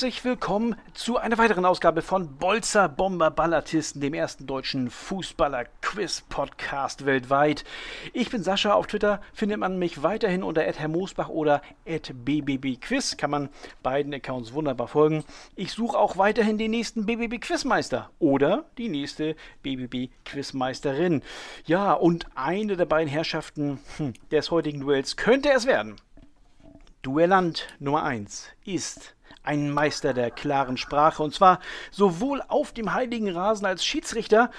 Herzlich willkommen zu einer weiteren Ausgabe von Bolzer Bomber Ballatisten, dem ersten deutschen Fußballer-Quiz-Podcast weltweit. Ich bin Sascha, auf Twitter findet man mich weiterhin unter Herr Moosbach oder @bbbquiz. Kann man beiden Accounts wunderbar folgen. Ich suche auch weiterhin den nächsten BBB-Quizmeister oder die nächste BBB-Quizmeisterin. Ja, und eine der beiden Herrschaften hm, des heutigen Duells könnte es werden. Duellant Nummer 1 ist ein Meister der klaren Sprache und zwar sowohl auf dem heiligen Rasen als Schiedsrichter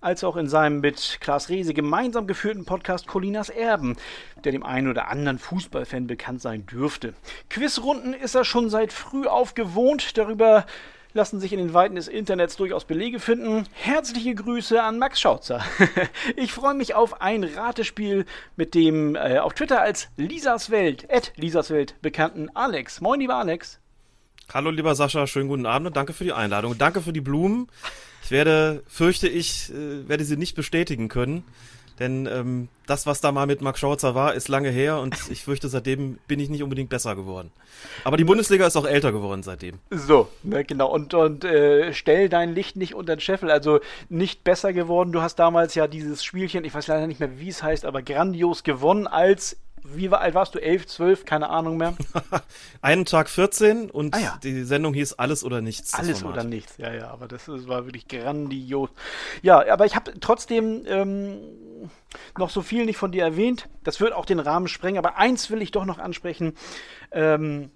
als auch in seinem mit Klaas Rehse gemeinsam geführten Podcast Colinas Erben, der dem einen oder anderen Fußballfan bekannt sein dürfte. Quizrunden ist er schon seit früh auf gewohnt, darüber lassen sich in den Weiten des Internets durchaus Belege finden. Herzliche Grüße an Max Schautzer. ich freue mich auf ein Ratespiel mit dem äh, auf Twitter als Lisas Welt, at Lisas Welt bekannten Alex. Moin, lieber Alex. Hallo lieber Sascha, schönen guten Abend und danke für die Einladung. Danke für die Blumen. Ich werde, fürchte ich, äh, werde sie nicht bestätigen können. Denn ähm, das, was da mal mit Mark Schauzer war, ist lange her und ich fürchte, seitdem bin ich nicht unbedingt besser geworden. Aber die Bundesliga ist auch älter geworden seitdem. So, ne, genau. Und, und äh, stell dein Licht nicht unter den Scheffel. Also nicht besser geworden. Du hast damals ja dieses Spielchen, ich weiß leider nicht mehr, wie es heißt, aber grandios gewonnen als wie alt warst du? 11, 12, keine Ahnung mehr. Einen Tag 14 und ah, ja. die Sendung hieß Alles oder Nichts. Alles oder Nichts, ja, ja, aber das, das war wirklich grandios. Ja, aber ich habe trotzdem ähm, noch so viel nicht von dir erwähnt. Das wird auch den Rahmen sprengen, aber eins will ich doch noch ansprechen. Ähm,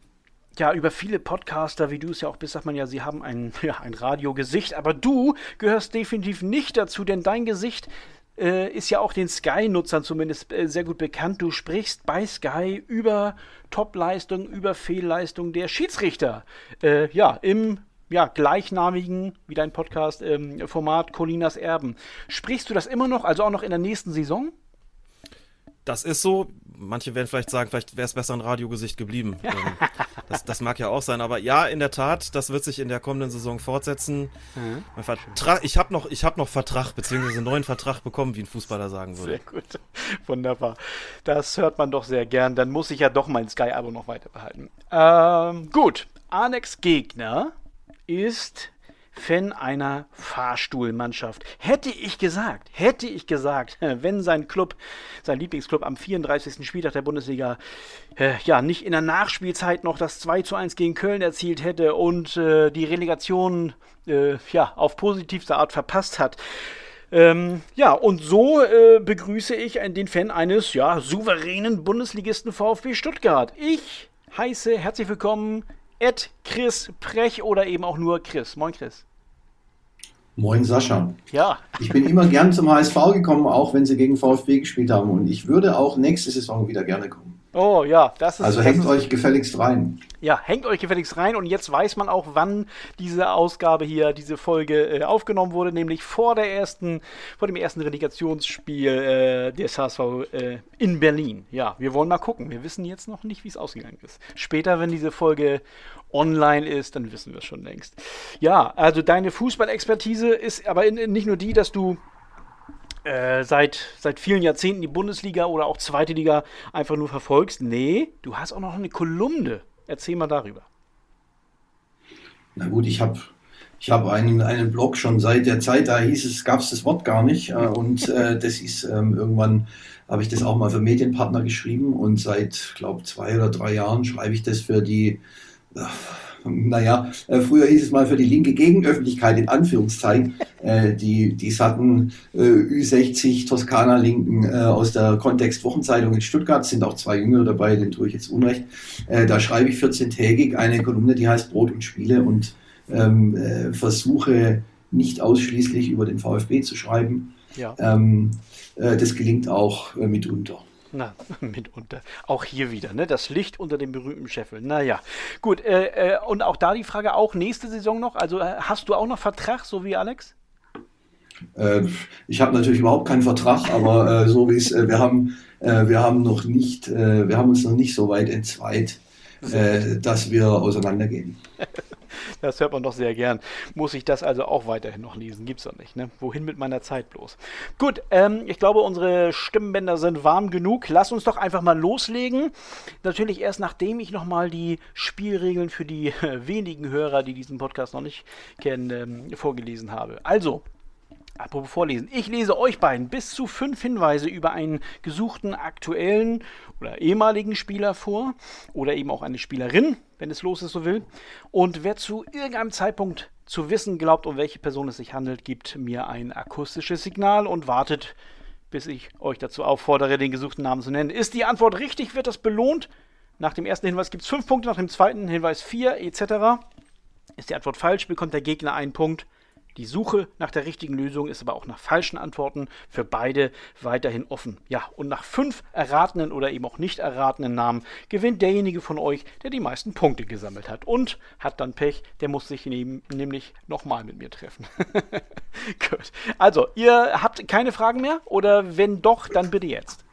ja, über viele Podcaster, wie du es ja auch bist, sagt man ja, sie haben ein, ja, ein Radiogesicht, aber du gehörst definitiv nicht dazu, denn dein Gesicht äh, ist ja auch den Sky-Nutzern zumindest äh, sehr gut bekannt. Du sprichst bei Sky über Top-Leistung, über Fehlleistung der Schiedsrichter. Äh, ja, im ja, gleichnamigen, wie dein Podcast, ähm, Format Colinas Erben. Sprichst du das immer noch, also auch noch in der nächsten Saison? Das ist so. Manche werden vielleicht sagen, vielleicht wäre es besser ein Radiogesicht geblieben. Ähm, das, das, mag ja auch sein. Aber ja, in der Tat, das wird sich in der kommenden Saison fortsetzen. Mhm. ich habe noch, hab noch Vertrag, beziehungsweise einen neuen Vertrag bekommen, wie ein Fußballer sagen würde. Sehr gut. Wunderbar. Das hört man doch sehr gern. Dann muss ich ja doch mein Sky-Abo noch weiter behalten. Ähm, gut. Alex Gegner ist Fan einer Fahrstuhlmannschaft. Hätte ich gesagt, hätte ich gesagt, wenn sein Club, sein Lieblingsclub am 34. Spieltag der Bundesliga, äh, ja, nicht in der Nachspielzeit noch das 2 zu 1 gegen Köln erzielt hätte und äh, die Relegation, äh, ja, auf positivste Art verpasst hat, ähm, ja, und so äh, begrüße ich den Fan eines ja, souveränen Bundesligisten VfB Stuttgart. Ich heiße herzlich willkommen Ed Chris Prech oder eben auch nur Chris. Moin Chris. Moin Sascha. Ja. Ich bin immer gern zum HSV gekommen, auch wenn sie gegen VfB gespielt haben. Und ich würde auch nächste Saison wieder gerne kommen. Oh ja, das ist. Also hängt euch gefälligst rein. Ja, hängt euch gefälligst rein und jetzt weiß man auch, wann diese Ausgabe hier, diese Folge äh, aufgenommen wurde, nämlich vor der ersten, vor dem ersten Relegationsspiel äh, des HSV äh, in Berlin. Ja, wir wollen mal gucken. Wir wissen jetzt noch nicht, wie es ausgegangen ist. Später, wenn diese Folge online ist, dann wissen wir es schon längst. Ja, also deine Fußballexpertise ist aber in, in nicht nur die, dass du äh, seit, seit vielen Jahrzehnten die Bundesliga oder auch zweite Liga einfach nur verfolgst. Nee, du hast auch noch eine Kolumne. Erzähl mal darüber. Na gut, ich habe ich hab einen, einen Blog schon seit der Zeit, da hieß es, gab es das Wort gar nicht. Äh, und äh, das ist ähm, irgendwann, habe ich das auch mal für Medienpartner geschrieben und seit, glaube zwei oder drei Jahren schreibe ich das für die naja, äh, früher hieß es mal für die linke Gegenöffentlichkeit in Anführungszeichen, äh, die, die satten äh, Ü60 Toskana-Linken aus der Kontext-Wochenzeitung in Stuttgart, sind auch zwei Jüngere dabei, den tue ich jetzt unrecht. Da schreibe ich 14-tägig eine Kolumne, die heißt Brot und Spiele und ähm, äh, versuche nicht ausschließlich über den VfB zu schreiben. Ja. Ähm, äh, das gelingt auch äh, mitunter. Na, mitunter. Auch hier wieder, ne? Das Licht unter dem berühmten Scheffel. Naja. Gut, äh, äh, und auch da die Frage, auch nächste Saison noch? Also äh, hast du auch noch Vertrag, so wie Alex? Äh, ich habe natürlich überhaupt keinen Vertrag, aber äh, so wie es, äh, wir haben, wir haben noch nicht, wir haben uns noch nicht so weit entzweit, dass wir auseinandergehen. Das hört man doch sehr gern. Muss ich das also auch weiterhin noch lesen? Gibt's doch nicht, ne? Wohin mit meiner Zeit bloß? Gut, ähm, ich glaube, unsere Stimmbänder sind warm genug. Lass uns doch einfach mal loslegen. Natürlich erst nachdem ich nochmal die Spielregeln für die wenigen Hörer, die diesen Podcast noch nicht kennen, ähm, vorgelesen habe. Also, Apropos Vorlesen. Ich lese euch beiden bis zu fünf Hinweise über einen gesuchten aktuellen oder ehemaligen Spieler vor oder eben auch eine Spielerin, wenn es los ist, so will. Und wer zu irgendeinem Zeitpunkt zu wissen glaubt, um welche Person es sich handelt, gibt mir ein akustisches Signal und wartet, bis ich euch dazu auffordere, den gesuchten Namen zu nennen. Ist die Antwort richtig, wird das belohnt. Nach dem ersten Hinweis gibt es fünf Punkte, nach dem zweiten Hinweis vier etc. Ist die Antwort falsch, bekommt der Gegner einen Punkt. Die Suche nach der richtigen Lösung ist aber auch nach falschen Antworten für beide weiterhin offen. Ja, und nach fünf erratenen oder eben auch nicht erratenen Namen gewinnt derjenige von euch, der die meisten Punkte gesammelt hat. Und hat dann Pech, der muss sich neben, nämlich nochmal mit mir treffen. Gut. Also, ihr habt keine Fragen mehr? Oder wenn doch, dann bitte jetzt.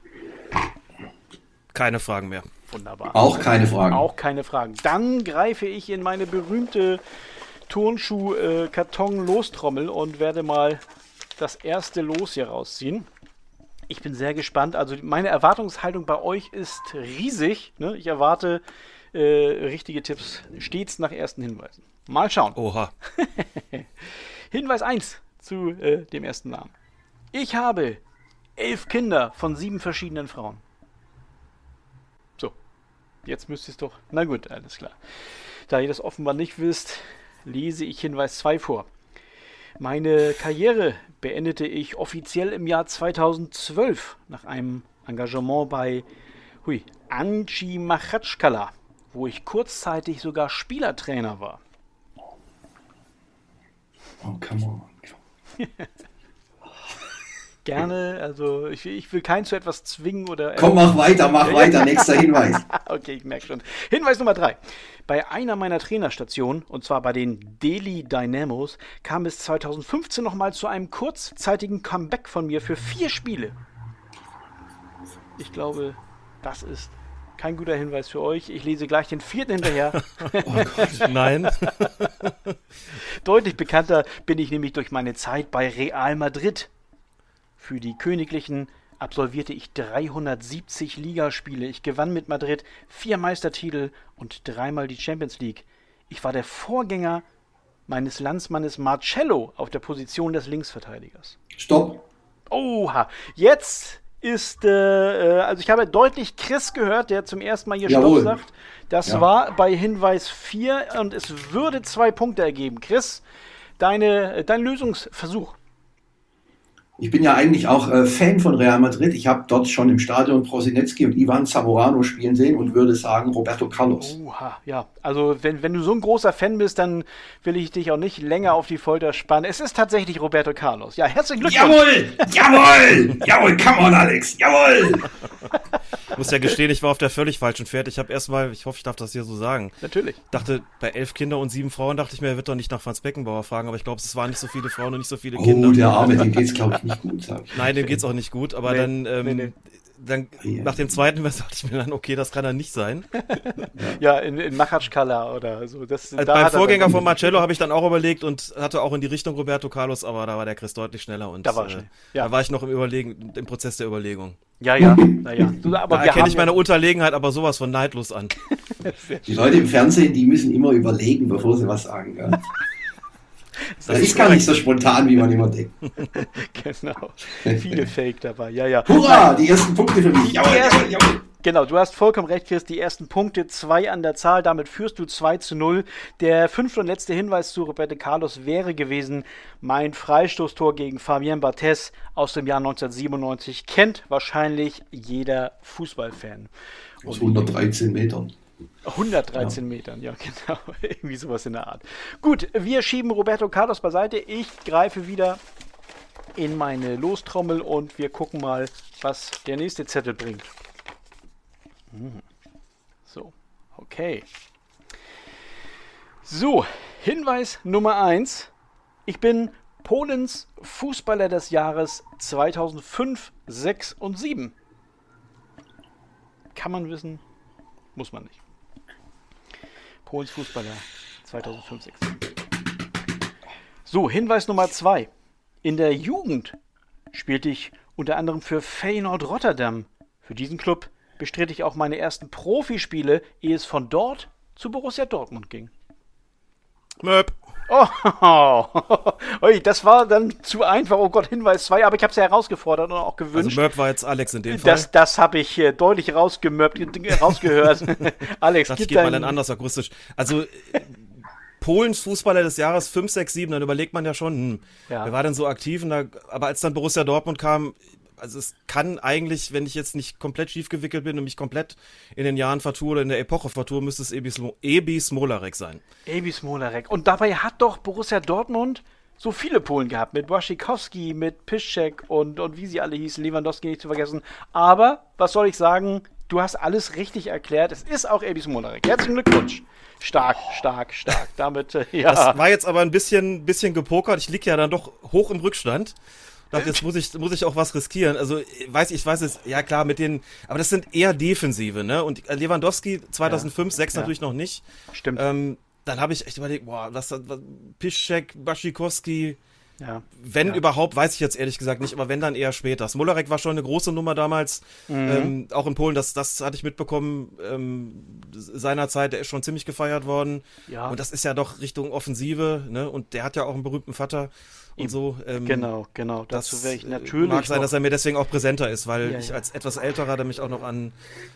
Keine Fragen mehr. Wunderbar. Auch keine Fragen. Auch keine Fragen. Dann greife ich in meine berühmte Turnschuh-Karton-Lostrommel und werde mal das erste Los hier rausziehen. Ich bin sehr gespannt. Also meine Erwartungshaltung bei euch ist riesig. Ne? Ich erwarte äh, richtige Tipps stets nach ersten Hinweisen. Mal schauen. Oha. Hinweis 1 zu äh, dem ersten Namen. Ich habe elf Kinder von sieben verschiedenen Frauen. So, jetzt müsst ihr es doch. Na gut, alles klar. Da ihr das offenbar nicht wisst, lese ich Hinweis 2 vor. Meine Karriere beendete ich offiziell im Jahr 2012 nach einem Engagement bei hui, Anji Machatschkala, wo ich kurzzeitig sogar Spielertrainer war. Oh, come on. Gerne, also ich, ich will keinen zu etwas zwingen oder. Komm, mach weiter, mach weiter. Nächster Hinweis. okay, ich merke schon. Hinweis Nummer drei. Bei einer meiner Trainerstationen, und zwar bei den Delhi Dynamos, kam es 2015 nochmal zu einem kurzzeitigen Comeback von mir für vier Spiele. Ich glaube, das ist kein guter Hinweis für euch. Ich lese gleich den vierten hinterher. Oh Gott, nein. Deutlich bekannter bin ich nämlich durch meine Zeit bei Real Madrid. Für die Königlichen absolvierte ich 370 Ligaspiele. Ich gewann mit Madrid vier Meistertitel und dreimal die Champions League. Ich war der Vorgänger meines Landsmannes Marcello auf der Position des Linksverteidigers. Stopp. Oha, jetzt ist, äh, äh also ich habe deutlich Chris gehört, der zum ersten Mal hier Jawohl. Stopp sagt. Das Ja. war bei Hinweis 4 und es würde zwei Punkte ergeben. Chris, deine, dein Lösungsversuch. Ich bin ja eigentlich auch äh, Fan von Real Madrid. Ich habe dort schon im Stadion Prosinecki und Ivan Zamorano spielen sehen und würde sagen Roberto Carlos. Oha, ja. Also wenn, wenn du so ein großer Fan bist, dann will ich dich auch nicht länger auf die Folter spannen. Es ist tatsächlich Roberto Carlos. Ja, herzlichen Glückwunsch. Jawohl! Jawohl! Jawohl, come on, Alex! Jawohl! Ich muss ja gestehen, ich war auf der völlig falschen Pferd. Ich habe erstmal, ich hoffe, ich darf das hier so sagen, Natürlich. dachte, bei elf Kindern und sieben Frauen dachte ich mir, er wird doch nicht nach Franz Beckenbauer fragen, aber ich glaube, es waren nicht so viele Frauen und nicht so viele Kinder. Oh, der Arme, dem geht's, glaube ich, nicht gut, sag ich. Nein, dem geht's auch nicht gut, aber Nee, dann, ähm, nee, nee. Dann Ja. nach dem zweiten Vers dachte ich mir dann, okay, das kann er nicht sein. Ja, in, in Machatschkala oder so. Das, Also da beim er Vorgänger von Marcello habe ich dann auch überlegt und hatte auch in die Richtung Roberto Carlos, aber da war der Chris deutlich schneller und Da war äh. Ja. da war ich noch im Überlegen, im Prozess der Überlegung. Ja, ja, naja. Du, aber Da erkenne ich meine Unterlegenheit aber sowas von neidlos an. Die Leute im Fernsehen, die müssen immer überlegen, bevor sie was sagen. Gell? Das ist gar nicht so spontan, wie man immer denkt. Genau. Viele Fake dabei. Ja, ja. Hurra, die ersten Punkte für mich. Jawohl, jawohl, jawohl. Genau, du hast vollkommen recht, Chris. Die ersten Punkte, zwei an der Zahl. Damit führst du 2 zu 0. Der fünfte und letzte Hinweis zu Roberto Carlos wäre gewesen, mein Freistoßtor gegen Fabien Barthez aus dem Jahr 1997. Kennt wahrscheinlich jeder Fußballfan. Aus 113 Metern. 113 Metern, ja, genau. Irgendwie sowas in der Art. Gut, wir schieben Roberto Carlos beiseite. Ich greife wieder in meine Lostrommel und wir gucken mal, was der nächste Zettel bringt. Hm. So, okay. So, Hinweis Nummer 1. Ich bin Polens Fußballer des Jahres 2005, 6 und 7. Kann man wissen, muss man nicht. Polens Fußballer 2005, 6, 7. So, Hinweis Nummer 2. In der Jugend spielte ich unter anderem für Feyenoord Rotterdam. Für diesen Club bestritt ich auch meine ersten Profispiele, ehe es von dort zu Borussia Dortmund ging. Möp. Oh, das war dann zu einfach. Oh Gott, Hinweis 2, aber ich habe es ja herausgefordert und auch gewünscht. Also Möp war jetzt Alex in dem Fall. Das, das habe ich äh, deutlich rausgemöppt, rausgehört. Alex, das geht mal dann anders akustisch. Also Polens Fußballer des Jahres 5, 6, 7, dann überlegt man ja schon, hm, ja. wer war denn so aktiv? Da, aber als dann Borussia Dortmund kam, also es kann eigentlich, wenn ich jetzt nicht komplett schief gewickelt bin und mich komplett in den Jahren vertue oder in der Epoche vertue, müsste es Ebi, Smo Ebi Smolarek sein. Ebi Smolarek. Und dabei hat doch Borussia Dortmund so viele Polen gehabt, mit Wasikowski, mit Piszczek und, und wie sie alle hießen, Lewandowski nicht zu vergessen. Aber, was soll ich sagen, du hast alles richtig erklärt. Es ist auch Ebi Smolarek. Herzlichen Glückwunsch. Stark, stark, stark. Damit, äh, ja. Das war jetzt aber ein bisschen, bisschen gepokert. Ich liege ja dann doch hoch im Rückstand dachte, jetzt muss ich, muss ich auch was riskieren. Also, weiß ich, weiß es, ja klar, mit den, aber das sind eher Defensive, ne? Und Lewandowski 2005, ja. 6 ja. natürlich noch nicht. Stimmt. Ähm, dann habe ich echt überlegt, boah, was, was Piszczek, Baschikowski, ja. Wenn ja. überhaupt, weiß ich jetzt ehrlich gesagt nicht, aber wenn dann eher später. Smolarek war schon eine große Nummer damals, mhm. ähm, auch in Polen, das, das hatte ich mitbekommen, ähm, seinerzeit, der ist schon ziemlich gefeiert worden. Ja. Und das ist ja doch Richtung Offensive, ne? Und der hat ja auch einen berühmten Vater und so. Ähm, genau, genau. Dazu wäre ich äh, natürlich. Mag sein, dass er mir deswegen auch präsenter ist, weil ja, ich als etwas älterer da mich auch noch an,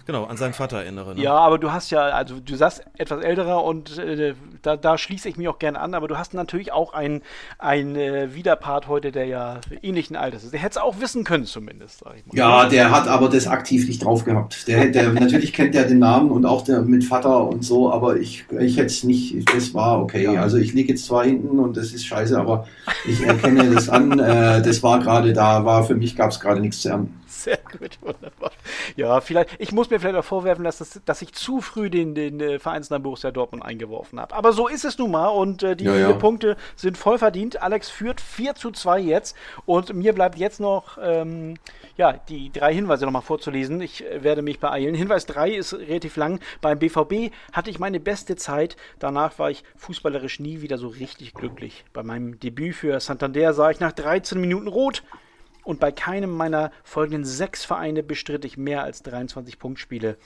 genau, an seinen Vater erinnere. Ne? Ja, aber du hast ja, also du sagst etwas älterer und äh, da, da schließe ich mich auch gerne an, aber du hast natürlich auch einen, einen äh, Widerpart heute, der ja ähnlichen Alters ist. Der hätte es auch wissen können, zumindest, sag ich mal. Ja, der hat aber das aktiv nicht drauf gehabt. Der, der natürlich kennt er den Namen und auch der mit Vater und so, aber ich, ich hätte es nicht, das war okay. Ja. Also ich liege jetzt zwar hinten und das ist scheiße, aber ich erkenne das an. Äh, das war gerade da, war für mich gab es gerade nichts zu ernten. Sehr gut, wunderbar. Ja, vielleicht, ich muss mir vielleicht auch vorwerfen, dass, das, dass ich zu früh den, den äh, Vereinsnamen Borussia Dortmund eingeworfen habe. Aber so ist es nun mal und äh, die ja, vier ja. Punkte sind voll verdient. Alex führt 4 zu 2 jetzt und mir bleibt jetzt noch ähm, ja, die drei Hinweise nochmal vorzulesen. Ich äh, werde mich beeilen. Hinweis 3 ist relativ lang. Beim BVB hatte ich meine beste Zeit. Danach war ich fußballerisch nie wieder so richtig glücklich. Bei meinem Debüt für Santander sah ich nach 13 Minuten rot und bei keinem meiner folgenden sechs Vereine bestritt ich mehr als 23 Punktspiele.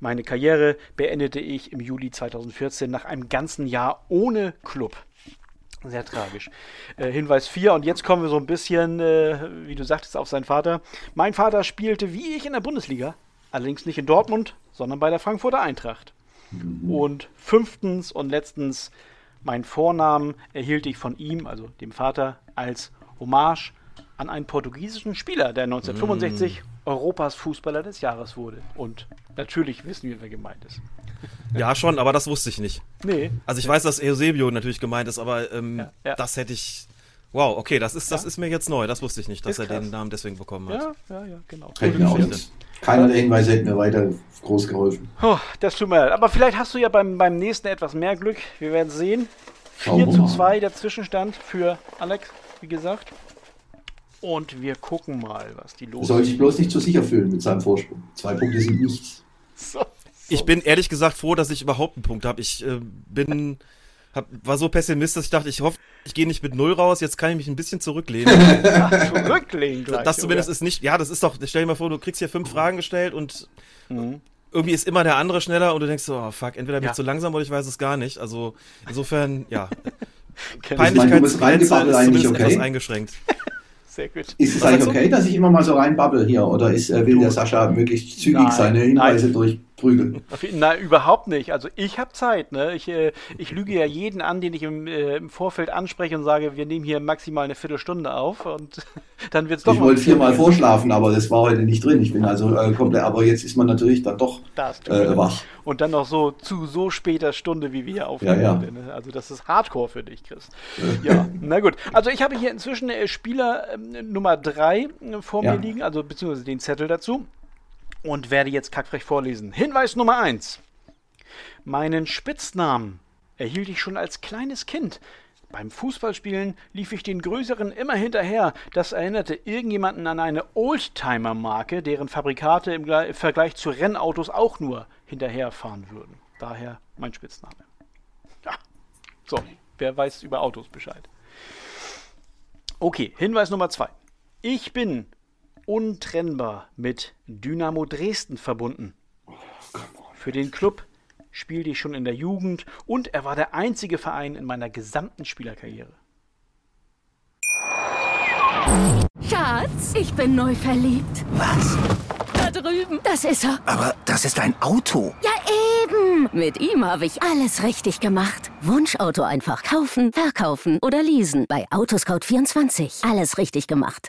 Meine Karriere beendete ich im Juli 2014 nach einem ganzen Jahr ohne Club. Sehr tragisch. Äh, Hinweis 4, und jetzt kommen wir so ein bisschen, äh, wie du sagtest, auf seinen Vater. Mein Vater spielte wie ich in der Bundesliga, allerdings nicht in Dortmund, sondern bei der Frankfurter Eintracht. Mhm. Und fünftens und letztens, mein Vornamen erhielt ich von ihm, also dem Vater, als Hommage an einen portugiesischen Spieler, der 1965 mm. Europas Fußballer des Jahres wurde. Und natürlich wissen wir, wer gemeint ist. Ja, schon, aber das wusste ich nicht. Nee. Also ich weiß, dass Eusebio natürlich gemeint ist, aber ähm, ja, ja. das hätte ich. Wow, okay, das ist, das ja. ist mir jetzt neu. Das wusste ich nicht, dass ist er krass. den Namen deswegen bekommen hat. Ja, ja, ja, genau. Keiner der Hinweise hätte mir weiter groß geholfen. Oh, das tut mir leid. Aber vielleicht hast du ja beim, beim nächsten etwas mehr Glück. Wir werden sehen. 4 zu 2 der Zwischenstand für Alex, wie gesagt. Und wir gucken mal, was die los ist. Soll sich bloß nicht zu sicher fühlen mit seinem Vorsprung. Zwei Punkte sind nichts. So, so. Ich bin ehrlich gesagt froh, dass ich überhaupt einen Punkt habe. Ich äh, bin. Hab, war so pessimistisch, ich dachte, ich hoffe, ich gehe nicht mit Null raus, jetzt kann ich mich ein bisschen zurücklehnen. zurücklehnen gleich, Das zumindest oder? ist nicht, ja, das ist doch, stell dir mal vor, du kriegst hier fünf Fragen gestellt und mhm. irgendwie ist immer der andere schneller und du denkst so, oh fuck, entweder bin ja. ich zu langsam oder ich weiß es gar nicht. Also insofern, ja. Peinlichkeitsgrenze ist zumindest okay? etwas eingeschränkt. Sehr gut. Ist es eigentlich okay, dass ich immer mal so reinbubble hier? Oder ist, äh, will der Sascha möglichst zügig nein, seine Hinweise nein. durch, prügeln. Nein, überhaupt nicht. Also ich habe Zeit. Ne? Ich, äh, ich lüge ja jeden an, den ich im, äh, im, Vorfeld anspreche und sage, wir nehmen hier maximal eine Viertelstunde auf und dann wird es doch. Ich wollte viermal vorschlafen, aber das war heute nicht drin. Ich bin also äh, komplett, aber jetzt ist man natürlich dann doch äh, wach. Und dann noch so zu so später Stunde, wie wir aufnehmen. Ja, ja. Ne? Also das ist Hardcore für dich, Chris. ja, na gut. Also ich habe hier inzwischen äh, Spieler ähm, Nummer 3 äh, vor ja. mir liegen, also beziehungsweise den Zettel dazu und werde jetzt kackfrech vorlesen. Hinweis Nummer 1. Meinen Spitznamen erhielt ich schon als kleines Kind. Beim Fußballspielen lief ich den Größeren immer hinterher. Das erinnerte irgendjemanden an eine Oldtimer-Marke, deren Fabrikate im Vergleich zu Rennautos auch nur hinterherfahren würden. Daher mein Spitzname. Ja. So, wer weiß über Autos Bescheid? Okay, Hinweis Nummer zwei. Ich bin untrennbar mit Dynamo Dresden verbunden. Für den Club spielte ich schon in der Jugend und er war der einzige Verein in meiner gesamten Spielerkarriere. Schatz, ich bin neu verliebt. Was? Da drüben. Das ist er. Aber das ist ein Auto. Ja, eben. Mit ihm habe ich alles richtig gemacht. Wunschauto einfach kaufen, verkaufen oder leasen. Bei Autoscout24. Alles richtig gemacht.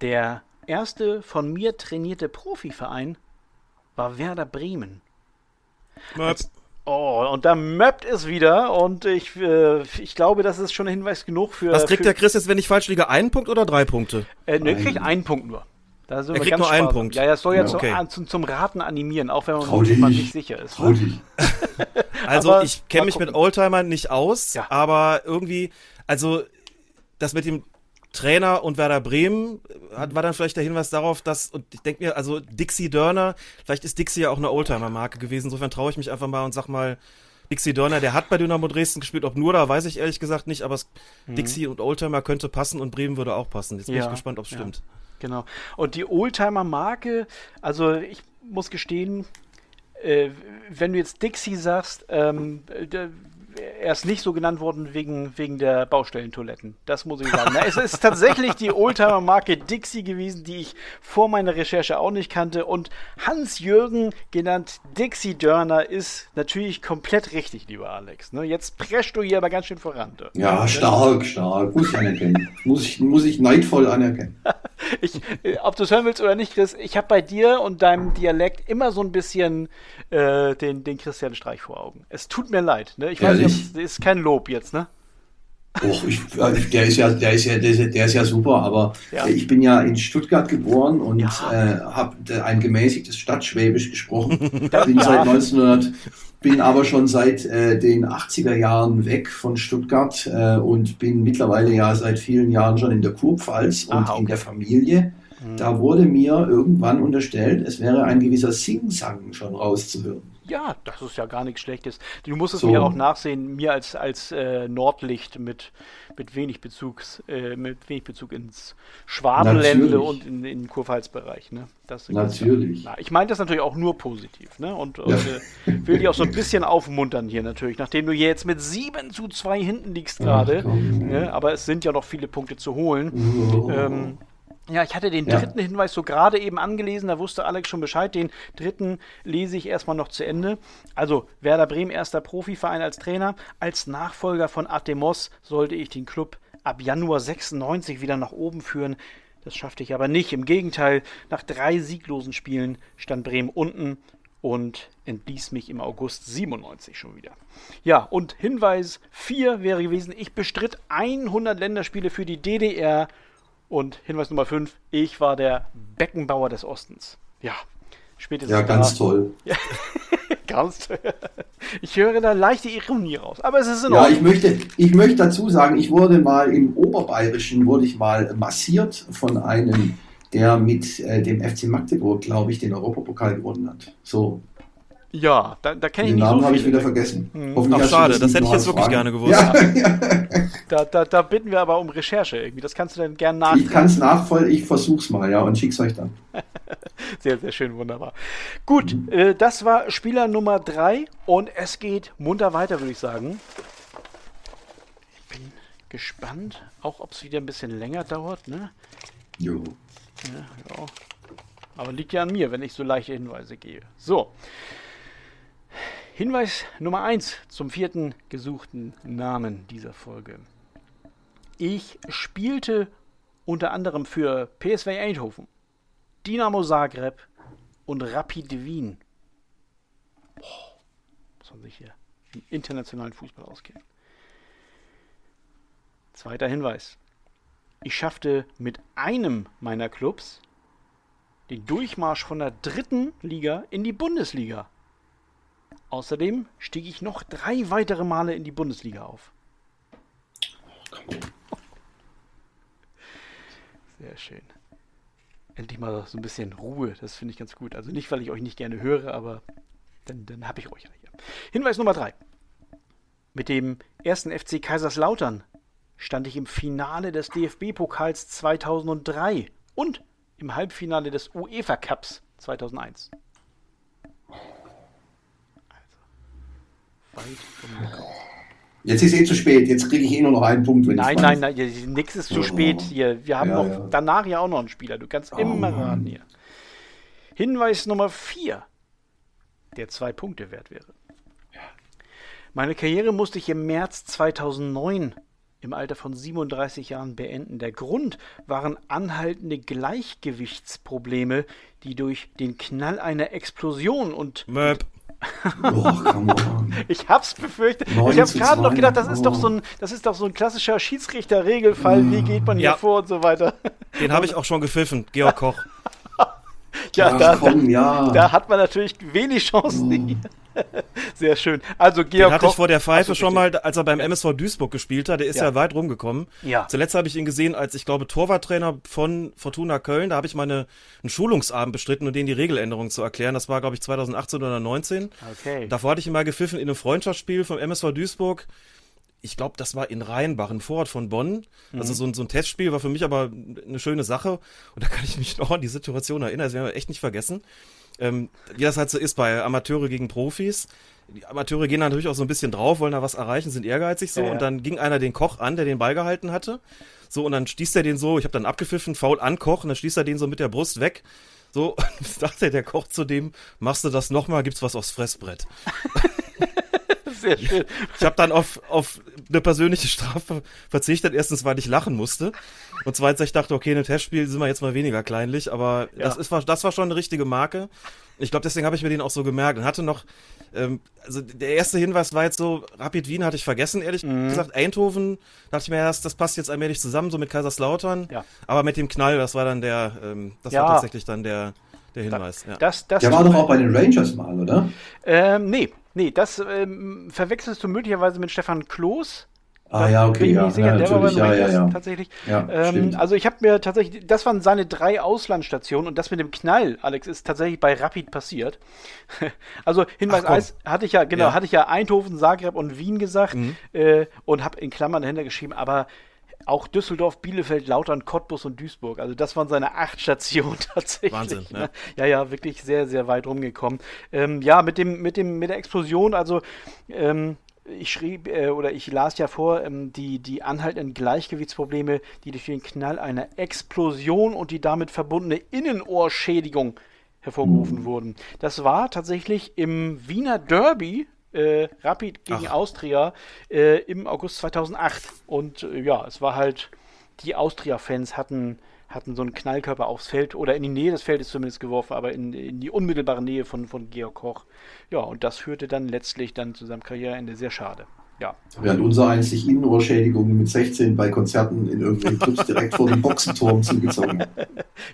Der erste von mir trainierte Profiverein war Werder Bremen. Möp. Oh, und da möppt es wieder und ich, äh, ich glaube, das ist schon ein Hinweis genug für. Was kriegt für, der Chris jetzt, wenn ich falsch liege? Einen Punkt oder drei Punkte? Äh, ne, kriegt einen Punkt nur. Da sind Er wir kriegt ganz nur einen sparsam. Punkt. Ja, ja, es soll ja, Ja, zum- okay. zum, zum Raten animieren, auch wenn man, Trau nicht sicher ist. Trau Ne? dich. Also Aber ich kenne mich mit gucken. Oldtimern nicht aus, Ja. aber irgendwie, also das mit dem Trainer und Werder Bremen äh, hat, war dann vielleicht der Hinweis darauf, dass, und ich denke mir, also Dixie Dörner, vielleicht ist Dixie ja auch eine Oldtimer-Marke gewesen, insofern traue ich mich einfach mal und sag mal, Dixie Dörner, der hat bei Dynamo Dresden gespielt, ob nur da, weiß ich ehrlich gesagt nicht, aber es, Dixie und Oldtimer könnte passen und Bremen würde auch passen. Jetzt bin Mhm. Ja, ich gespannt, ob es ja. stimmt. Genau. Und die Oldtimer-Marke, also ich muss gestehen, äh, wenn du jetzt Dixie sagst, ähm, äh, er ist nicht so genannt worden wegen, wegen der Baustellentoiletten. Das muss ich sagen. Na, es ist tatsächlich die Oldtimer-Marke Dixie gewesen, die ich vor meiner Recherche auch nicht kannte. Und Hans-Jürgen, genannt Dixie Dörner, ist natürlich komplett richtig, lieber Alex. Ne? Jetzt preschst du hier aber ganz schön voran. Ja, stark, stark. Muss ich anerkennen. Muss ich, muss ich neidvoll anerkennen. Ich, äh, ob du es hören willst oder nicht, Chris, ich habe bei dir und deinem Dialekt immer so ein bisschen äh, den, den Christian Streich vor Augen. Es tut mir leid. Ne? Ich weiß das ist kein Lob jetzt, ne? Och, ich, äh, der ist ja, der ist ja, der ist ja, der ist ja super, aber Ja. ich bin ja in Stuttgart geboren und Ja. äh, habe ein gemäßigtes Stadtschwäbisch gesprochen. bin seit 1900, bin aber schon seit äh, den 80er Jahren weg von Stuttgart äh, und bin mittlerweile ja seit vielen Jahren schon in der Kurpfalz und Aha, okay. Mhm. in der Familie. Da wurde mir irgendwann unterstellt, es wäre ein gewisser Singsang schon rauszuhören. Ja, das ist ja gar nichts Schlechtes. Du musst es So. mir auch nachsehen, mir als, als äh, Nordlicht mit, mit wenig Bezugs, äh, mit wenig Bezug ins Schwabenländle Natürlich. und in den Kurpfalzbereich. Ne? Das, Natürlich. Na, ich meine das natürlich auch nur positiv, ne? Und, und äh, will dich auch so ein bisschen aufmuntern hier natürlich, nachdem du jetzt mit 7 zu 2 hinten liegst gerade. Ne? Aber es sind ja noch viele Punkte zu holen. Oh. Ähm, ja, ich hatte den Ja. dritten Hinweis so gerade eben angelesen, da wusste Alex schon Bescheid. Den dritten lese ich erstmal noch zu Ende. Also, Werder Bremen, erster Profiverein als Trainer. Als Nachfolger von Atemos sollte ich den Club ab Januar 96 wieder nach oben führen. Das schaffte ich aber nicht. Im Gegenteil, nach drei sieglosen Spielen stand Bremen unten und entließ mich im August 97 schon wieder. Ja, und Hinweis 4 wäre gewesen, ich bestritt 100 Länderspiele für die DDR und Hinweis Nummer 5, ich war der Beckenbauer des Ostens. Ja, spätestens Ja, ganz da- toll. Ganz Ich höre da leichte Ironie raus, aber es ist in Ja, Ordnung. ich möchte, ich möchte dazu sagen, ich wurde mal im Oberbayerischen, wurde ich mal massiert von einem, der mit äh, dem FC Magdeburg, glaube ich, den Europapokal gewonnen hat. So, Ja, da, da kenne ich den nicht Namen so habe ich wieder vergessen. Mhm. Ach, schade, das hätte ich jetzt wirklich Fragen. gerne gewusst. Ja, Da, da, da bitten wir aber um Recherche irgendwie. Das kannst du dann gern ich nachgucken. kann es nachvoll, ich versuch's mal, ja, und schick's euch dann. Sehr, sehr schön, wunderbar. Gut, äh, das war Spieler Nummer 3 und es geht munter weiter, würde ich sagen. Ich bin gespannt, auch ob es wieder ein bisschen länger dauert, ne? Jo. Ja, ja. Aber liegt ja an mir, wenn ich so leichte Hinweise gebe. So. Hinweis Nummer 1 zum vierten gesuchten Namen dieser Folge. Ich spielte unter anderem für PSV Eindhoven, Dynamo Zagreb und Rapid Wien. Boah, muss man sich hier im internationalen Fußball auskennen. Zweiter Hinweis. Ich schaffte mit einem meiner Clubs den Durchmarsch von der dritten Liga in die Bundesliga. Außerdem stieg ich noch drei weitere Male in die Bundesliga auf. Sehr schön. Endlich mal so ein bisschen Ruhe, das finde ich ganz gut. Also nicht, weil ich euch nicht gerne höre, aber dann, dann habe ich euch ja hier. Hinweis Nummer drei. Mit dem ersten FC Kaiserslautern stand ich im Finale des DFB-Pokals 2003 und im Halbfinale des UEFA Cups 2001. Also, weit vom Jetzt ist eh zu spät, jetzt kriege ich eh nur noch einen Punkt. Wenn nein, nein, nein, nein, nichts ist zu spät hier. Wir haben ja, noch ja. danach ja auch noch einen Spieler. Du kannst oh, immer ran hier. Hinweis Nummer 4, der zwei Punkte wert wäre. Meine Karriere musste ich im März 2009 im Alter von 37 Jahren beenden. Der Grund waren anhaltende Gleichgewichtsprobleme, die durch den Knall einer Explosion und Möp. Oh, ich hab's befürchtet. Ich habe gerade noch gedacht, das ist doch so ein, das ist doch so ein klassischer Schiedsrichter-Regelfall. Wie geht man hier ja. vor und so weiter. Den habe ich auch schon gepfiffen, Georg Koch. ja, Ach, da, komm, ja, da, hat man natürlich wenig Chancen. Oh. Sehr schön. Also Georg Den hatte ich vor der Pfeife schon mal, als er beim MSV Duisburg gespielt hat. Der ist ja, ja weit rumgekommen. Ja. Zuletzt habe ich ihn gesehen als, ich glaube, Torwarttrainer von Fortuna Köln. Da habe ich meine einen Schulungsabend bestritten, um denen die Regeländerungen zu erklären. Das war, glaube ich, 2018 oder 2019. Okay. Davor hatte ich ihn mal gepfiffen in einem Freundschaftsspiel vom MSV Duisburg ich glaube, das war in Rheinbach, ein Vorort von Bonn. Mhm. Also so ein, so ein Testspiel war für mich aber eine schöne Sache. Und da kann ich mich noch an die Situation erinnern. Das werden wir echt nicht vergessen ähm, wie das halt so ist bei Amateure gegen Profis. Die Amateure gehen natürlich auch so ein bisschen drauf, wollen da was erreichen, sind ehrgeizig so. Ja, ja. Und dann ging einer den Koch an, der den Ball gehalten hatte. So, und dann stieß er den so, ich habe dann abgepfiffen, faul an Koch, und dann stieß er den so mit der Brust weg. So, und dachte der Koch zu dem, machst du das nochmal, gibt's was aufs Fressbrett. Sehr schön. Ich habe dann auf, auf eine persönliche Strafe verzichtet. Erstens, weil ich lachen musste. Und zweitens, ich dachte, okay, in einem Testspiel sind wir jetzt mal weniger kleinlich. Aber ja. das, ist, das war schon eine richtige Marke. Ich glaube, deswegen habe ich mir den auch so gemerkt. Und hatte noch, ähm, also der erste Hinweis war jetzt so, Rapid Wien hatte ich vergessen, ehrlich mhm. gesagt. Eindhoven, dachte ich mir erst, das passt jetzt allmählich zusammen, so mit Kaiserslautern. Ja. Aber mit dem Knall, das war dann der, ähm, das ja. war tatsächlich dann der, der Hinweis. Da, ja. das, das der war doch auch bei den Rangers mal, oder? Ähm, nee, nee, das ähm, verwechselst du möglicherweise mit Stefan Kloß. Ah ja, okay, ja, sicher, ja, der war ja, ja, ja. tatsächlich. Ja, ähm, also ich habe mir tatsächlich, das waren seine drei Auslandsstationen und das mit dem Knall, Alex, ist tatsächlich bei Rapid passiert. also Hinweis 1 hatte ich ja, genau, ja. hatte ich ja Eindhoven, Zagreb und Wien gesagt mhm. äh, und habe in Klammern dahinter geschrieben, aber auch Düsseldorf, Bielefeld, Lautern, Cottbus und Duisburg. Also das waren seine acht Stationen tatsächlich. Wahnsinn, ne? ne? Ja, ja, wirklich sehr, sehr weit rumgekommen. Ähm, ja, mit dem, mit dem, mit der Explosion, also ähm, ich schrieb äh, oder ich las ja vor, ähm, die, die anhaltenden Gleichgewichtsprobleme, die durch den Knall einer Explosion und die damit verbundene Innenohrschädigung hervorgerufen mhm. wurden. Das war tatsächlich im Wiener Derby äh, Rapid gegen Ach. Austria äh, im August 2008. Und äh, ja, es war halt, die Austria-Fans hatten, hatten so einen Knallkörper aufs Feld oder in die Nähe des Feldes zumindest geworfen, aber in, in die unmittelbare Nähe von, von Georg Koch. Ja, und das führte dann letztlich dann zu seinem Karriereende sehr schade. Ja. Während unser eins sich Innenohrschädigungen mit 16 bei Konzerten in irgendwelchen Clubs direkt vor dem Boxenturm zugezogen.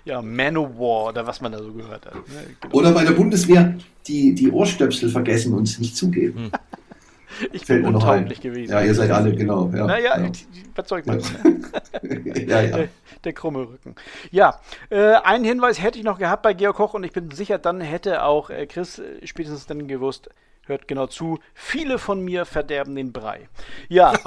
Ja, Manowar oder was man da so gehört hat. Ne? Genau. Oder bei der Bundeswehr die, die Ohrstöpsel vergessen und es nicht zugeben. Hm. Ich Fällt bin untauglich gewesen. Ja, ihr seid alle, genau. Ja, naja, ja. überzeugt man. ja, ja. Der, der, krumme Rücken. Ja, äh, einen Hinweis hätte ich noch gehabt bei Georg Koch und ich bin sicher, dann hätte auch äh, Chris äh, spätestens dann gewusst, hört genau zu, viele von mir verderben den Brei. Ja.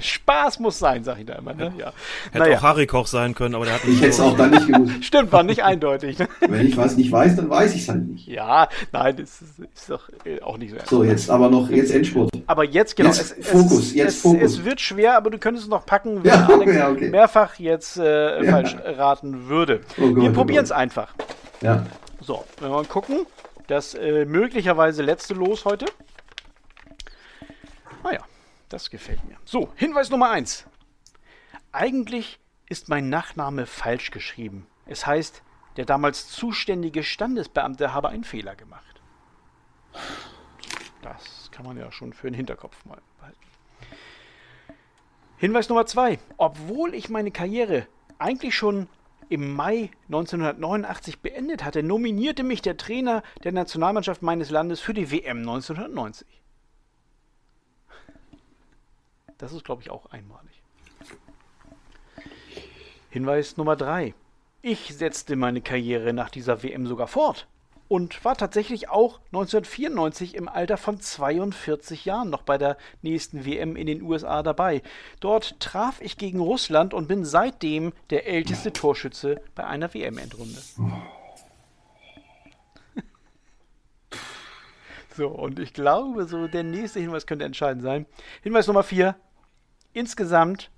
Spaß muss sein, sag ich da immer. Ne? Ja. Hätte naja. auch Harry Koch sein können, aber der hat nicht. Ich hätte es auch dann nicht gewusst. Stimmt, war nicht eindeutig. Ne? Wenn ich was nicht weiß, dann weiß ich es halt nicht. Ja, nein, das ist, ist doch äh, auch nicht so. So, jetzt aber noch, jetzt Endspurt. Aber jetzt, genau. Jetzt es, Fokus, es, jetzt es, Fokus. Es wird schwer, aber du könntest es noch packen, wenn ja, Alex ja, okay. mehrfach jetzt äh, ja. falsch raten würde. Oh Gott, Wir oh probieren es einfach. Ja. So, wenn wir mal gucken. Das äh, möglicherweise letzte Los heute. Naja, ah das gefällt mir. So, Hinweis Nummer 1. Eigentlich ist mein Nachname falsch geschrieben. Es heißt, der damals zuständige Standesbeamte habe einen Fehler gemacht. Das kann man ja schon für den Hinterkopf mal behalten. Hinweis Nummer zwei. Obwohl ich meine Karriere eigentlich schon im Mai 1989 beendet hatte, nominierte mich der Trainer der Nationalmannschaft meines Landes für die WM 1990. Das ist, glaube ich, auch einmalig. Hinweis Nummer 3. Ich setzte meine Karriere nach dieser WM sogar fort und war tatsächlich auch 1994 im Alter von 42 Jahren noch bei der nächsten WM in den USA dabei. Dort traf ich gegen Russland und bin seitdem der älteste Torschütze bei einer WM-Endrunde. so, und ich glaube, so der nächste Hinweis könnte entscheidend sein. Hinweis Nummer 4. Insgesamt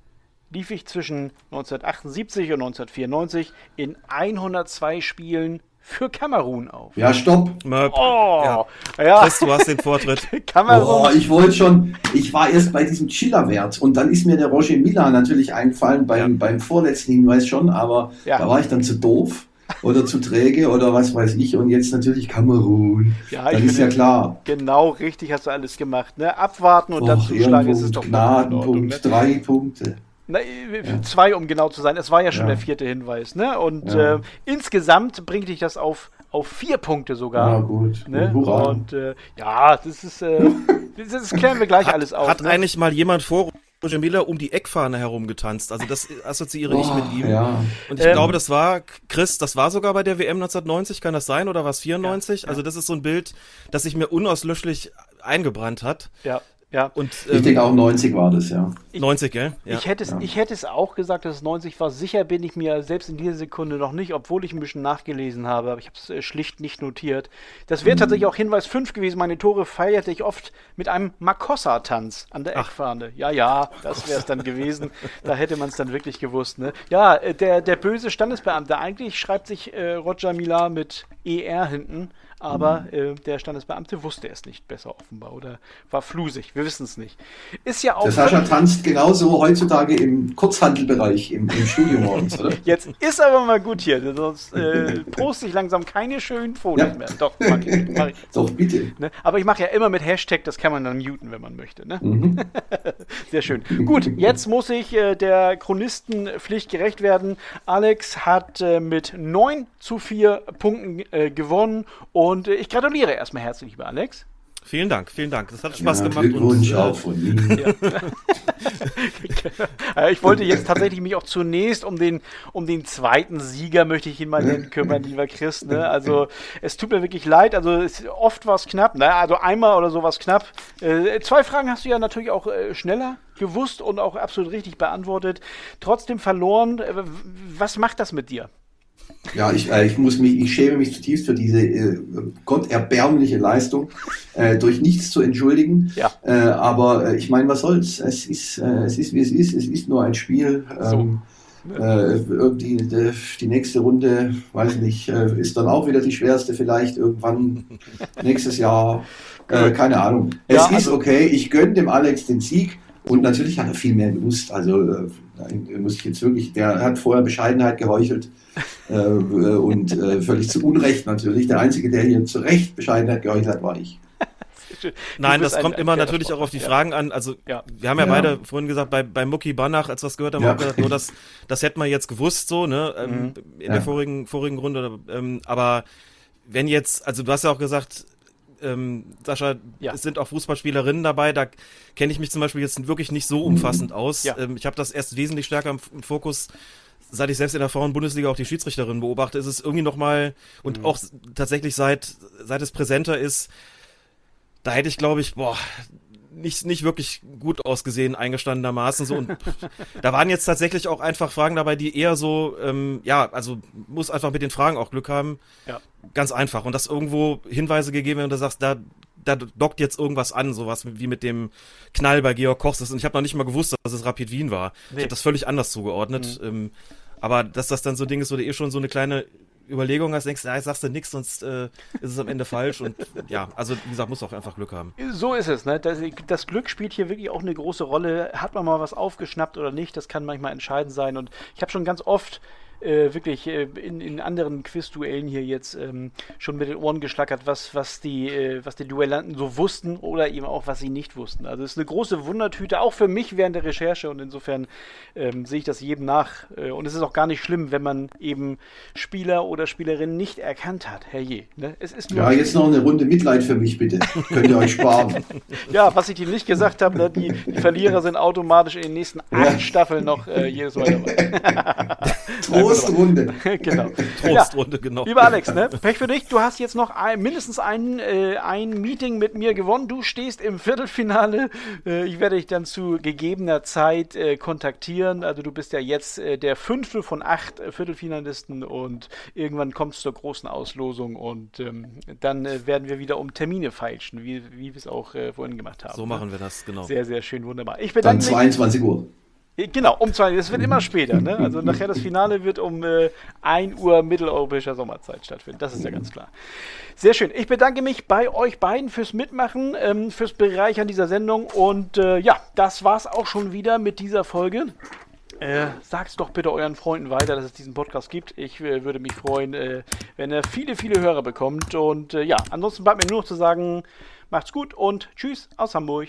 lief ich zwischen 1978 und 1994 in 102 Spielen für Kamerun auf. Ja, stopp. Möp. Oh, ja. ja. Chris, du hast den Vortritt. Kamerun. Oh, ich wollte schon, ich war erst bei diesem Chiller-Wert und dann ist mir der Roger Mila natürlich eingefallen beim, Ja. beim vorletzten Hinweis schon, aber Ja. da war ich dann zu doof oder zu träge oder was weiß ich und jetzt natürlich Kamerun. Ja, ich dann ist ja klar. Genau, richtig hast du alles gemacht. Ne? Abwarten und dann Och, zuschlagen ist es doch Ordnung. Gnadenpunkt, Ne? drei Punkte. Na, äh, Zwei, um genau zu sein. Es war ja schon Ja. der vierte Hinweis. Ne? Und Ja. äh, insgesamt bringt dich das auf, auf vier Punkte Ja, sogar. gut. Ne? Hurra. Und äh, ja, das ist, äh, das, das klären wir gleich alles auf. Hat ne? eigentlich mal jemand vor Roger Miller um die Eckfahne herumgetanzt? Also das assoziiere ich Oh, mit ihm. Ja. Und ich Ähm. glaube, das war, Chris, das war sogar bei der WM 1990, kann das sein? Oder war es 94? Also das ist so ein Bild, das sich mir unauslöschlich eingebrannt hat. Ja, ja. Und Ich ähm, denke auch 90 war das, ja. 90, gell? Ja. Ich, hätte es, ich hätte es auch gesagt, dass es 90 war. Sicher bin ich mir selbst in dieser Sekunde noch nicht, obwohl ich ein bisschen nachgelesen habe, aber ich habe es äh, schlicht nicht notiert. Das wäre tatsächlich auch Hinweis 5 gewesen. Meine Tore feierte ich oft mit einem Makossa-Tanz an der Eckfahne. Ja, ja, das wäre es dann gewesen. Da hätte man es dann wirklich gewusst. Ne? Ja, äh, der, der böse Standesbeamte. Eigentlich schreibt sich äh, Roger Millar mit ER hinten. Aber äh, der Standesbeamte wusste es nicht besser offenbar oder war flusig. Wir wissen es nicht. Ist ja auch Der Sascha tanzt genauso heutzutage im Kurzhandelbereich im, im Studio morgens, oder? Jetzt ist aber mal gut hier, sonst äh, poste ich langsam keine schönen Fotos Ja. mehr. Doch, mach ich. Mach ich. Doch, bitte. Ne? Aber ich mache ja immer mit Hashtag, das kann man dann muten, wenn man möchte. Ne? Mhm. Sehr schön. Gut, jetzt muss ich äh, der Chronistenpflicht gerecht werden. Alex hat äh, mit 9 zu 4 Punkten äh, gewonnen und äh, ich gratuliere erstmal herzlich, lieber Alex. Vielen Dank, vielen Dank. Das hat Spaß Ja, gemacht. Glückwunsch äh, auch von mir. Äh, ich wollte jetzt tatsächlich mich auch zunächst um den, um den zweiten Sieger, möchte ich ihn mal nennen, kümmern, lieber Chris. Ne? Also es tut mir wirklich leid. Also es, oft war es knapp. Ne? Also einmal oder so war es knapp. Äh, zwei Fragen hast du ja natürlich auch äh, schneller gewusst und auch absolut richtig beantwortet. Trotzdem verloren. Was macht das mit dir? Ja, ich, äh, ich muss mich, ich schäme mich zutiefst für diese äh, gotterbärmliche Leistung, äh, durch nichts zu entschuldigen. Ja. Äh, aber äh, ich meine, was soll's? Es ist, äh, es ist wie es ist. Es ist nur ein Spiel. Ähm, äh, die, die, die nächste Runde, weiß ich nicht, ist dann auch wieder die schwerste vielleicht irgendwann nächstes Jahr. Keine Ahnung. Es Ja, ist also- okay. Ich gönne dem Alex den Sieg. Und natürlich hat er viel mehr gewusst. Also nein, muss ich jetzt wirklich, der hat vorher Bescheidenheit geheuchelt äh, und äh, völlig zu Unrecht natürlich. Der Einzige, der hier zu Recht Bescheidenheit geheuchelt hat, war ich. Nein, das ein- kommt ein immer fairer natürlich auch auf die Sportler, Fragen an. Also Ja. wir haben ja, Ja. beide vorhin gesagt, bei, bei Mucki Banach, als wir es gehört haben, Ja. haben wir gesagt, nur das, das hätten wir jetzt gewusst, so, ne? Ähm, In Mhm. Ja. der vorigen, vorigen Runde. Ähm, aber wenn jetzt, also du hast ja auch gesagt, ähm, Sascha, Ja. es sind auch Fußballspielerinnen dabei, da kenne ich mich zum Beispiel jetzt wirklich nicht so umfassend aus. Ja. Ähm, ich habe das erst wesentlich stärker im, im Fokus seit ich selbst in der Frauen-Bundesliga auch die Schiedsrichterin beobachte, ist es irgendwie nochmal, und auch s- tatsächlich seit, seit es präsenter ist, da hätte ich, glaube ich, boah, nicht, nicht wirklich gut ausgesehen, eingestandenermaßen so. Und da waren jetzt tatsächlich auch einfach Fragen dabei, die eher so, ähm, ja, also muss einfach mit den Fragen auch Glück haben. Ja. Ganz einfach. Und dass irgendwo Hinweise gegeben werden und du sagst, da, da dockt jetzt irgendwas an, sowas wie mit dem Knall bei Georg Kochs. Und ich habe noch nicht mal gewusst, dass es Rapid Wien war. Ich Nee. habe das völlig anders zugeordnet. Ähm, aber dass das dann so ein Ding ist, wo du eh schon so eine kleine Überlegung hast, denkst, ja, sagst du nichts, sonst äh, ist es am Ende falsch. Und ja, also wie gesagt, muss auch einfach Glück haben. So ist es, ne? Das, das Glück spielt hier wirklich auch eine große Rolle. Hat man mal was aufgeschnappt oder nicht, das kann manchmal entscheidend sein. Und ich habe schon ganz oft äh, wirklich äh, in, in anderen Quizduellen hier jetzt ähm, schon mit den Ohren geschlackert, was, was, die, äh, was die Duellanten so wussten oder eben auch, was sie nicht wussten. Also es ist eine große Wundertüte, auch für mich während der Recherche und insofern ähm, sehe ich das jedem nach. Äh, und es ist auch gar nicht schlimm, wenn man eben Spieler oder Spielerinnen nicht erkannt hat, herrje. Ne? Es ist ja, jetzt noch eine Runde Mitleid für mich, bitte. Könnt ihr euch sparen. ja, was ich dir nicht gesagt habe, ne, die, die, Verlierer sind automatisch in den nächsten acht. Staffeln noch äh, jedes Mal dabei. Trostrunde. genau. Trostrunde, ja. genau. Lieber Alex, ne? Pech für dich. Du hast jetzt noch ein, mindestens ein, äh, ein Meeting mit mir gewonnen. Du stehst im Viertelfinale. Äh, ich werde dich dann zu gegebener Zeit äh, kontaktieren. Also du bist ja jetzt äh, der fünfte von acht äh, Viertelfinalisten und irgendwann kommt es zur großen Auslosung und ähm, dann äh, werden wir wieder um Termine feilschen, wie, wie wir es auch vorhin gemacht haben. So ne? machen wir das, genau. Sehr, sehr schön, wunderbar. Ich bedanke dann 22 mich. Uhr. Genau, um zwei, es wird immer später, ne? Also nachher das Finale wird um äh, 1 Uhr mitteleuropäischer Sommerzeit stattfinden. Das ist ja ganz klar. Sehr schön. Ich bedanke mich bei euch beiden fürs Mitmachen, ähm, fürs Bereichern dieser Sendung. Und äh, ja, das war's auch schon wieder mit dieser Folge. Äh, sagt's doch bitte euren Freunden weiter, dass es diesen Podcast gibt. Ich äh, würde mich freuen, äh, wenn er viele, viele Hörer bekommt. Und äh, ja, ansonsten bleibt mir nur noch zu sagen, macht's gut und tschüss aus Hamburg.